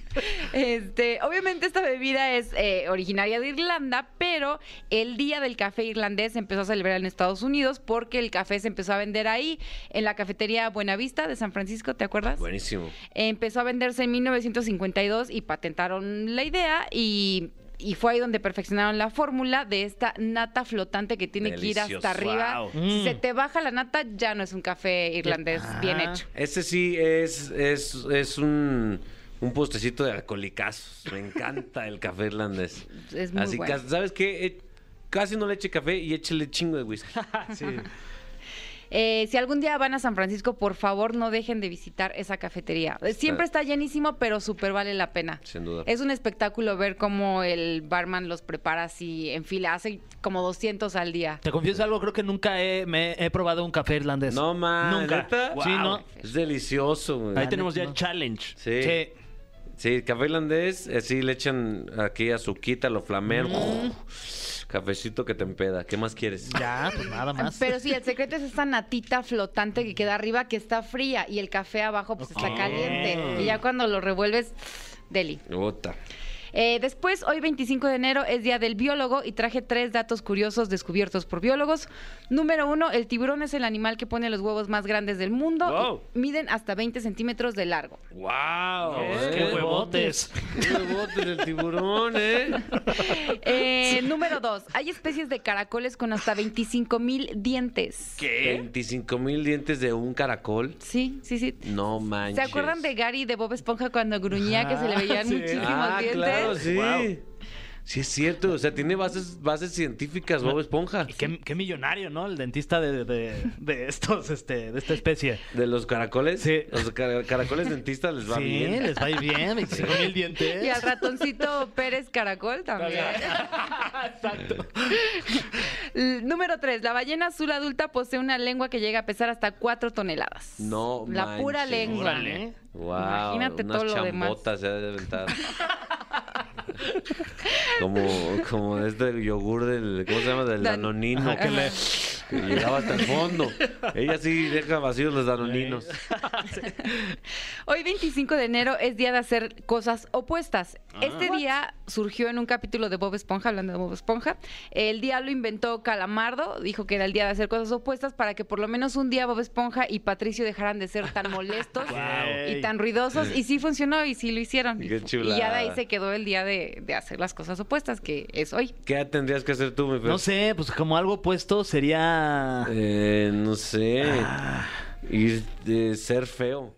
Este, obviamente esta bebida es eh, originaria de Irlanda, pero el Día del Café Irlandés se empezó a celebrar en Estados Unidos porque el café se empezó a vender ahí, en la cafetería Buenavista de San Francisco, ¿te acuerdas? Buenísimo. Empezó a venderse en 1952 y patentaron la idea y... y fue ahí donde perfeccionaron la fórmula de esta nata flotante que tiene que ir hasta arriba. Wow. Si Mm. se te baja la nata, ya no es un café irlandés bien Ah. hecho. Ese sí es, es, es un, un postecito de alcoholicazos. Me encanta el café irlandés. Es muy Así bueno. que, ¿sabes qué? Eh, Casi no le eche café y échele chingo de whisky. Sí. Eh, si algún día van a San Francisco, por favor no dejen de visitar esa cafetería. Eh, Siempre está llenísimo, pero súper vale la pena. Sin duda. Es un espectáculo ver cómo el barman los prepara así en fila. Hace como 200 al día. Te confieso algo, creo que nunca he, me he probado un café irlandés. No, man. Nunca. Sí, no. Es delicioso. Ahí tenemos ya el challenge. Sí. Sí. Sí, café irlandés, así le echan aquí azuquita, lo flamean. Mm. Cafecito que te empeda. ¿Qué más quieres? Ya, pues nada más. Pero sí, el secreto es esta natita flotante que queda arriba, que está fría, y el café abajo pues está caliente. Y ya cuando lo revuelves, deli. Ota. Eh, después, hoy 25 de enero es Día del Biólogo y traje tres datos curiosos descubiertos por biólogos. Número uno, el tiburón es el animal que pone los huevos más grandes del mundo. Wow. y miden hasta 20 centímetros de largo. ¡Wow! ¡Qué huevotes! ¡Qué huevotes el tiburón, eh! Eh, número dos, hay especies de caracoles con hasta 25 mil dientes. ¿Qué? 25 mil dientes de un caracol. Sí, sí, sí. No manches. ¿Se acuerdan de Gary de Bob Esponja cuando gruñía que se le veían sí. muchísimos Ah, dientes? claro, sí. Wow. Sí es cierto, o sea, tiene bases, bases científicas Bob Esponja. Y qué, qué millonario, ¿no? El dentista de, de- de estos, este, de esta especie. ¿De los caracoles? Sí. Los cara- caracoles dentistas les va sí, bien. les va bien, 25 mil dientes. Y al ratoncito Pérez Caracol también. Exacto. Número 3. La ballena azul adulta posee una lengua que llega a pesar hasta 4 toneladas. No La pura lengua. Órale. Wow, Imagínate unas todo lo demás. chambotas se ha de aventar. como, como este yogur del, ¿cómo se llama? Del Dan- danonino. Que, le, que llegaba hasta el fondo. Ella sí deja vacíos los danoninos. Hoy 25 de enero es día de hacer cosas opuestas. Ah. Este día surgió en un capítulo de Bob Esponja, hablando de Bob Esponja. El día lo inventó Calamardo, dijo que era el día de hacer cosas opuestas para que por lo menos un día Bob Esponja y Patricio dejaran de ser tan molestos y tan ruidosos. Y sí funcionó y sí lo hicieron. Qué y ya de ahí se quedó el día de, de hacer las cosas opuestas, que es hoy. ¿Qué tendrías que hacer tú, mi? No sé, pues como algo opuesto sería... Eh, no sé. Ah. Ir de ser feo.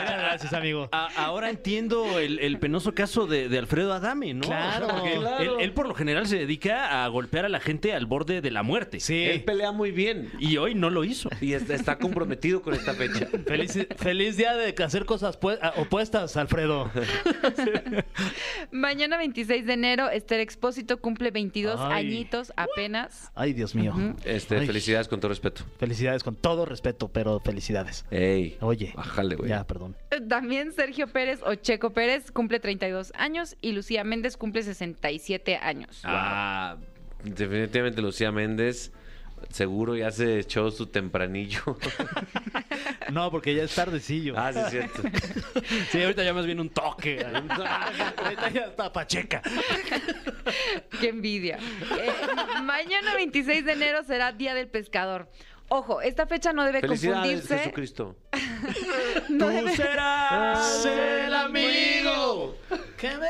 Muchas gracias, amigo. A- ahora entiendo el, el penoso caso de, de Alfredo Adame, ¿no? Claro, porque él- claro. Él, él por lo general se dedica a golpear a la gente al borde de la muerte. Sí. Él pelea muy bien. Y hoy no lo hizo. Y está, está comprometido con esta fecha. Feliz, feliz día de hacer cosas ah, opuestas, Alfredo. Mañana 26 de enero, Esther Expósito cumple 22 Ay. añitos apenas. Ay, Dios mío. Este, Ay. felicidades con todo respeto. Felicidades, con todo respeto, pero felicidades. Ey. Oye. Bájale, güey. Ya, perdón. También Sergio Pérez o Checo Pérez cumple 32 años y Lucía Méndez cumple 67 años. Ah, definitivamente Lucía Méndez. Seguro ya se echó su tempranillo. No, porque ya es tardecillo. ah, sí, es cierto. Sí, ahorita ya más bien un toque. Ahorita ya está pacheca. ¡Qué envidia! Eh, mañana 26 de enero será Día del Pescador. Ojo, esta fecha no debe Felicidades, confundirse. Jesucristo. no Tú debe- serás el amigo. que me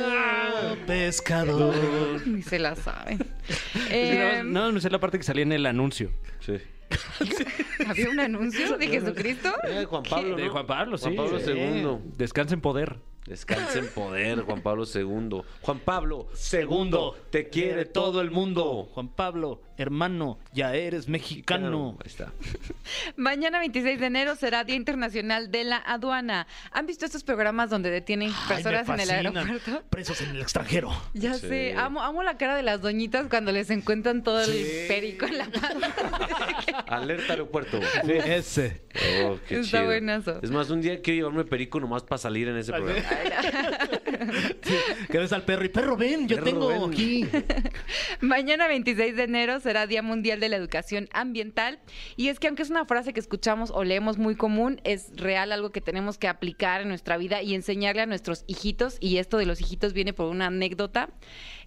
llama pescador. Ni se la saben. Sí, Eh, más me sé la parte que salía en el anuncio. Sí. ¿Había un anuncio de Jesucristo? Eh, Juan Pablo, De ¿no? Juan Pablo, sí. Juan Pablo. II. Descansa en poder. Descansa en poder, Juan Pablo II. Juan Pablo II, te quiere todo el mundo. Juan Pablo, hermano, ya eres mexicano. Ahí está. Mañana 26 de enero será Día Internacional de la Aduana. ¿Han visto estos programas donde detienen Ay, me personas en el fascinan. aeropuerto? Presos en el extranjero. Ya Sí. sé, amo, amo la cara de las doñitas cuando les encuentran todo el perico en la mano. Alerta aeropuerto. Ese. Oh, qué Está chido. buenazo. Es más, un día quiero llevarme perico nomás para salir en ese programa. Que ves al perro y perro, ven, yo Perro, tengo ven. aquí. Mañana 26 de enero será Día Mundial de la Educación Ambiental y es que aunque es una frase que escuchamos o leemos muy común, es real algo que tenemos que aplicar en nuestra vida y enseñarle a nuestros hijitos y esto de los hijitos viene por una anécdota.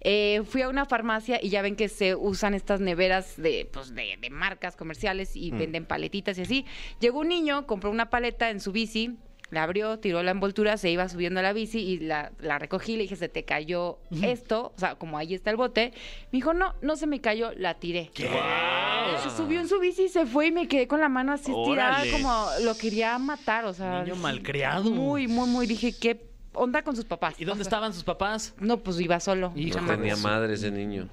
Eh, fui a una farmacia y ya ven que se usan estas neveras de, pues, de, de marcas comerciales y venden paletitas y así. Llegó un niño, compró una paleta en su bici, la abrió, tiró la envoltura, se iba subiendo a la bici y la, la recogí. Le dije, se te cayó esto, o sea, como ahí está el bote. Me dijo, no, no se me cayó, la tiré. Se subió en su bici y se fue y me quedé con la mano así estirada, Órale. como lo quería matar, o sea. Niño malcriado. Muy, muy, muy. Dije, qué onda con sus papás. ¿Y dónde O sea, estaban sus papás? No, pues iba solo. Hijo, No tenía madre ese niño.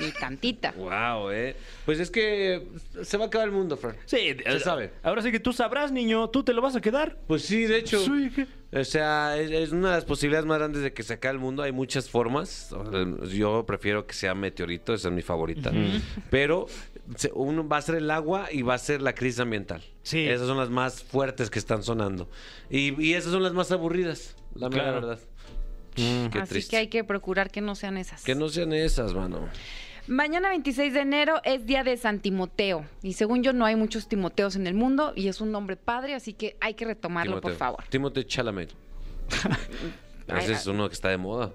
Ni tantita. Wow, eh. Pues es que se va a acabar el mundo, Fran. Sí, Se sabe. Ahora sí que tú sabrás, niño. ¿Tú te lo vas a quedar? Pues sí, de hecho. Sí, ¿qué? O sea, es, es una de las posibilidades más grandes de que se acabe el mundo. Hay muchas formas. Yo prefiero que sea meteorito, esa es mi favorita. Pero uno va a ser el agua y va a ser la crisis ambiental. Sí. Esas son las más fuertes que están sonando. Y, y esas son las más aburridas, la mera Claro. verdad. Qué Así triste. que hay que procurar que no sean esas. Que no sean esas, mano. Mañana 26 de enero es día de San Timoteo. Y según yo, no hay muchos Timoteos en el mundo y es un nombre padre, así que hay que retomarlo, por Timoteo. favor. Timothée Chalamet. Ese es uno que está de moda.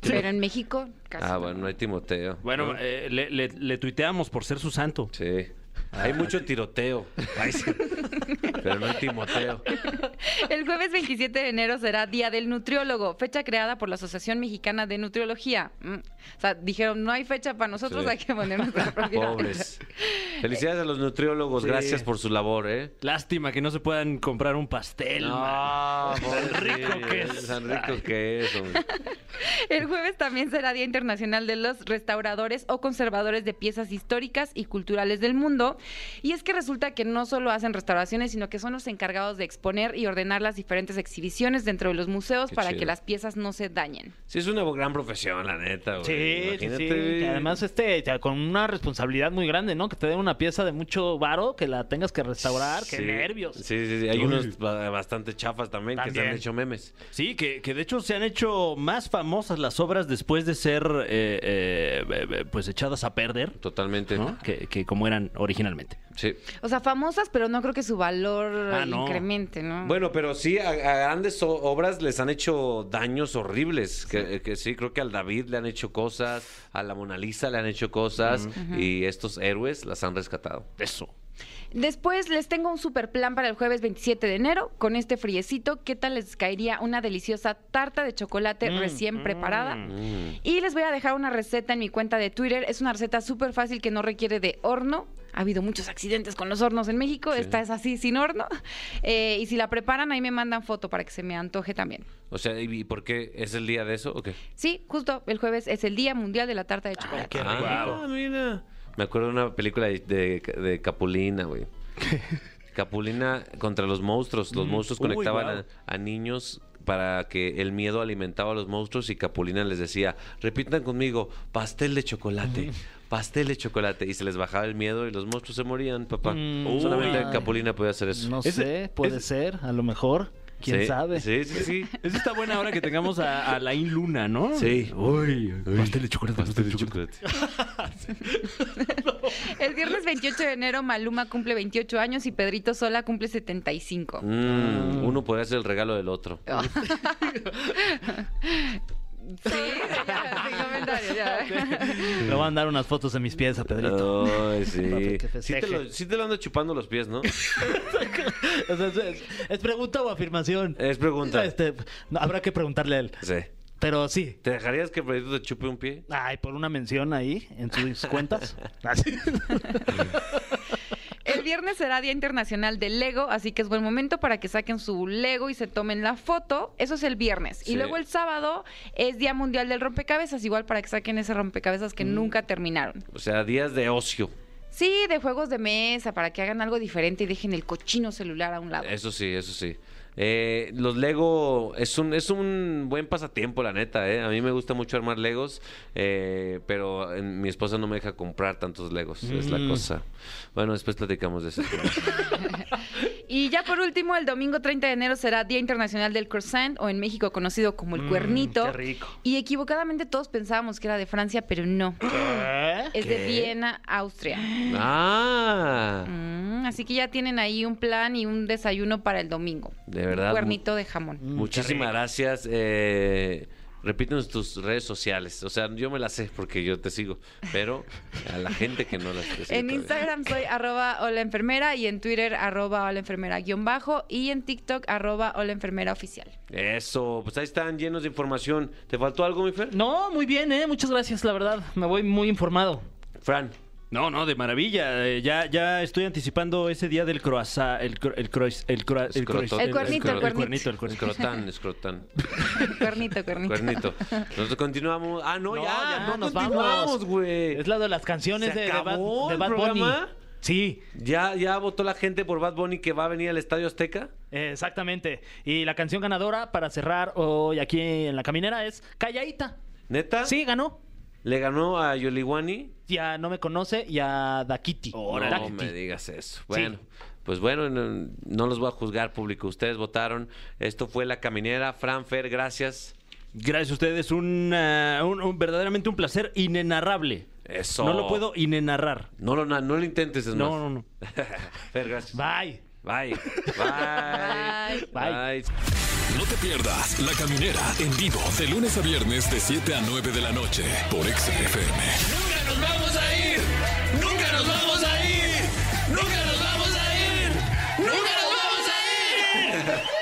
Pero en México, casi. Ah, no. bueno, no hay Timoteo. Bueno, eh, le, le- le tuiteamos por ser su santo. Sí. Hay mucho tiroteo. Ay, sí. Pero no hay Timoteo. El jueves 27 de enero será Día del Nutriólogo, fecha creada por la Asociación Mexicana de Nutriología. Mm. O sea, dijeron, no hay fecha para nosotros, Sí. hay que poner nuestra propia Pobres. Felicidades a los nutriólogos. Sí. Gracias por su labor, ¿eh? Lástima que no se puedan comprar un pastel. man. tan rico que es. Tan rico que es, hombre. El jueves también será Día Internacional de los Restauradores o Conservadores de Piezas Históricas y Culturales del Mundo. Y es que resulta que no solo hacen restauraciones, sino que son los encargados de exponer y ordenar las diferentes exhibiciones dentro de los museos Qué para chido. que las piezas no se dañen. Sí, es una gran profesión, la neta, güey. Sí, sí, sí. Imagínate. Y además, este, con una responsabilidad muy grande, ¿no? Que te den una pieza de mucho varo, que la tengas que restaurar. ¡Qué Sí. nervios! Sí, sí, sí. Hay Uy. unos ba- bastante chafas también, que se han hecho memes. Sí, que, que de hecho se han hecho más famosas las obras después de ser eh, eh, eh, pues echadas a perder, Totalmente. ¿no? que, que como eran originalmente. Sí. O sea, famosas, pero no creo que su valor Ah, no. incremente, ¿no? Bueno, pero sí, a, a grandes obras les han hecho daños horribles. Que, que sí, creo que al David le han hecho cosas, a la Mona Lisa le han hecho cosas, y estos héroes las han rescatado. Eso. Después les tengo un super plan para el jueves 27 de enero. Con este friecito, ¿qué tal les caería una deliciosa tarta de chocolate recién preparada? Mm. Y les voy a dejar una receta en mi cuenta de Twitter. Es una receta súper fácil que no requiere de horno. Ha habido muchos accidentes con los hornos en México. Sí. Esta es así, sin horno. Eh, y si la preparan, ahí me mandan foto para que se me antoje también. O sea, ¿y por qué es el día de eso o qué? Sí, justo el jueves es el Día Mundial de la Tarta de Chocolate. qué Ah, mira. Me acuerdo de una película de, de, de Capulina, güey. Capulina contra los monstruos. Los monstruos Uy, conectaban a, a niños para que el miedo alimentaba a los monstruos y Capulina les decía, repitan conmigo, pastel de chocolate, pastel de chocolate. Y se les bajaba el miedo y los monstruos se morían, papá. Mm, Solamente uy. Capulina podía hacer eso. No Ese- sé, puede es- ser, a lo mejor. ¿Quién Sí, sabe? Sí, sí, sí. Es esta buena hora que tengamos a, a Laín Luna, ¿no? Sí. Uy, pastel de chocolate, pastel de chocolate. El viernes 28 de enero, Maluma cumple 28 años y Pedrito Sola cumple 75. Mm, uno podría ser el regalo del otro. Sí, ya, sin comentario, ya. Le voy a mandar unas fotos de mis pies a Pedrito. Ay, sí. Sí te, lo, sí te lo ando chupando los pies, ¿no? O sea, es, es- ¿es pregunta o afirmación? Es pregunta. Este, no, habrá que preguntarle a él. Sí. Pero sí. ¿Te dejarías que Pedrito te chupe un pie? Ay, por una mención ahí en sus cuentas. Así. Viernes será Día Internacional del Lego, así que es buen momento para que saquen su Lego y se tomen la foto. Eso es el viernes. Sí. Y luego el sábado es Día Mundial del Rompecabezas, igual para que saquen ese rompecabezas Mm. que nunca terminaron. O sea, días de ocio. Sí, de juegos de mesa, para que hagan algo diferente y dejen el cochino celular a un lado. Eso sí, eso sí. Eh, los Lego es un, es un buen pasatiempo, la neta. ¿eh? A mí me gusta mucho armar Legos, eh, pero eh, mi esposa no me deja comprar tantos Legos. Es la Mm. cosa. Bueno, después platicamos de eso. Y ya por último, el domingo 30 de enero será Día Internacional del Croissant, o en México conocido como el cuernito. Mm, qué rico. Y equivocadamente todos pensábamos que era de Francia, pero no. ¿Qué? Es de Viena, Austria. ah, Mm, así que ya tienen ahí un plan y un desayuno para el domingo. de verdad. Un cuernito de jamón. Mm, Muchísimas gracias. Eh, repítenos tus redes sociales. O sea, yo me las sé porque yo te sigo, pero a la gente que no las sigue En. Instagram soy arroba hola enfermera y en Twitter arroba hola enfermera guion bajo y en TikTok arroba hola enfermera oficial. Eso, pues ahí están llenos de información. ¿Te faltó algo, mi Fer? No, muy bien, ¿eh? Muchas gracias, la verdad. Me voy muy informado. Fran, No, no, de maravilla. Eh, ya, ya estoy anticipando ese día del croissant, el, cro- el, crois- el, cro- el, crois- El cuernito, el el cuernito, el cuernito. Escrotán, escrotán. Cuernito, cuernito. Cuernito. Nosotros continuamos. Ah, no, No, ya, ya, no nos vamos. güey. Es la de las canciones ¿Se de, de Bad, de Bad Bunny. Sí, ¿Ya, ¿Ya votó la gente por Bad Bunny que va a venir al Estadio Azteca? exactamente. Y la canción ganadora para cerrar hoy aquí en la caminera es Calladita. ¿Neta? Sí, ganó. Le ganó a Yoliwani. Ya no me conoce y a Dakiti. No Dakiti. me digas eso. Bueno, pues bueno, no, no los voy a juzgar, público. Ustedes votaron. Esto fue La Caminera. Fran Fer, gracias. Gracias a ustedes, un, ah, un- un- verdaderamente un placer inenarrable. Eso. No lo puedo inenarrar. No lo, no lo intentes, es No, más. no, no. Fer, gracias. Bye. Bye. Bye. Bye. Bye. No te pierdas La Caminera en vivo de lunes a viernes de 7 a 9 de la noche por XFM. ¡Nunca nos vamos a ir! ¡Nunca nos vamos a ir! ¡Nunca nos vamos a ir! ¡Nunca nos vamos a ir!